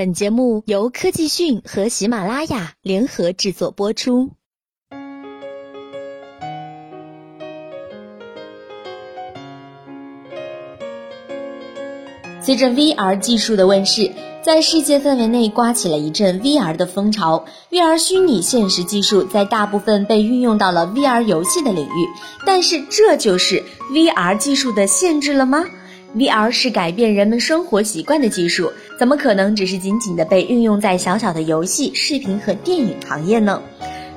本节目由科技讯和喜马拉雅联合制作播出。随着 VR 技术的问世，在世界范围内刮起了一阵 VR 的风潮。VR 虚拟现实技术在大部分被运用到了 VR 游戏的领域，但是这就是 VR 技术的限制了吗？VR 是改变人们生活习惯的技术，怎么可能只是仅仅的被运用在小小的游戏、视频和电影行业呢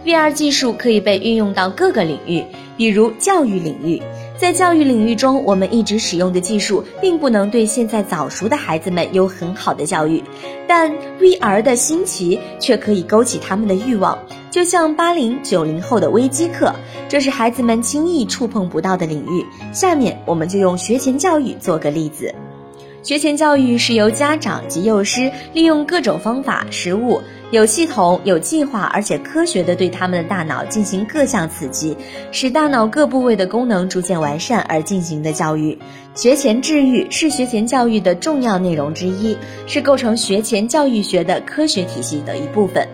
？VR 技术可以被运用到各个领域，比如教育领域。在教育领域中，我们一直使用的技术并不能对现在早熟的孩子们有很好的教育，但 VR 的新奇却可以勾起他们的欲望。就像八零九零后的微机课，这是孩子们轻易触碰不到的领域。下面我们就用学前教育做个例子。学前教育是由家长及幼师利用各种方法、实物、有系统、有计划，而且科学的对他们的大脑进行各项刺激，使大脑各部位的功能逐渐完善而进行的教育。学前治愈是学前教育的重要内容之一，是构成学前教育学的科学体系的一部分。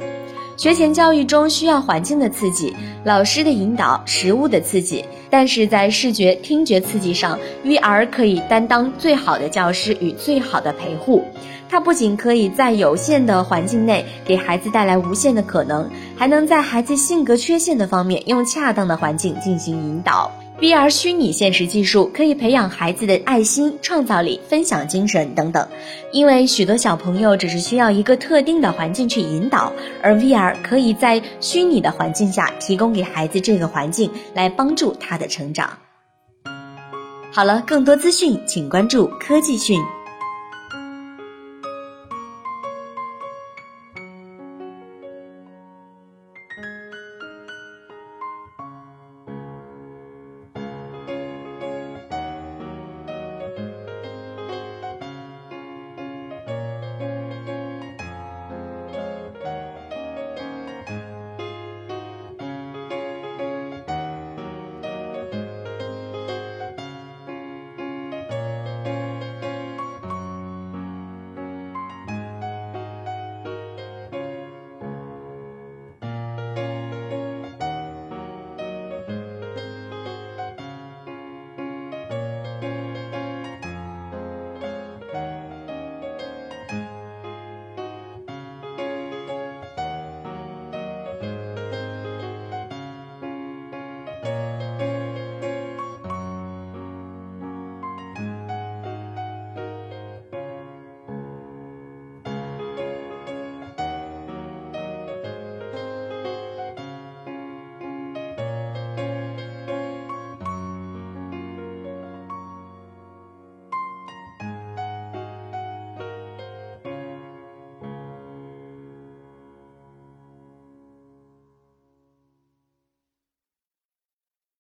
学前教育中需要环境的刺激、老师的引导、食物的刺激，但是在视觉、听觉刺激上，VR 可以担当最好的教师与最好的陪护。它不仅可以在有限的环境内给孩子带来无限的可能，还能在孩子性格缺陷的方面用恰当的环境进行引导。VR 虚拟现实技术可以培养孩子的爱心、创造力、分享精神等等，因为许多小朋友只是需要一个特定的环境去引导，而 VR 可以在虚拟的环境下提供给孩子这个环境，来帮助他的成长。好了，更多资讯请关注科技讯。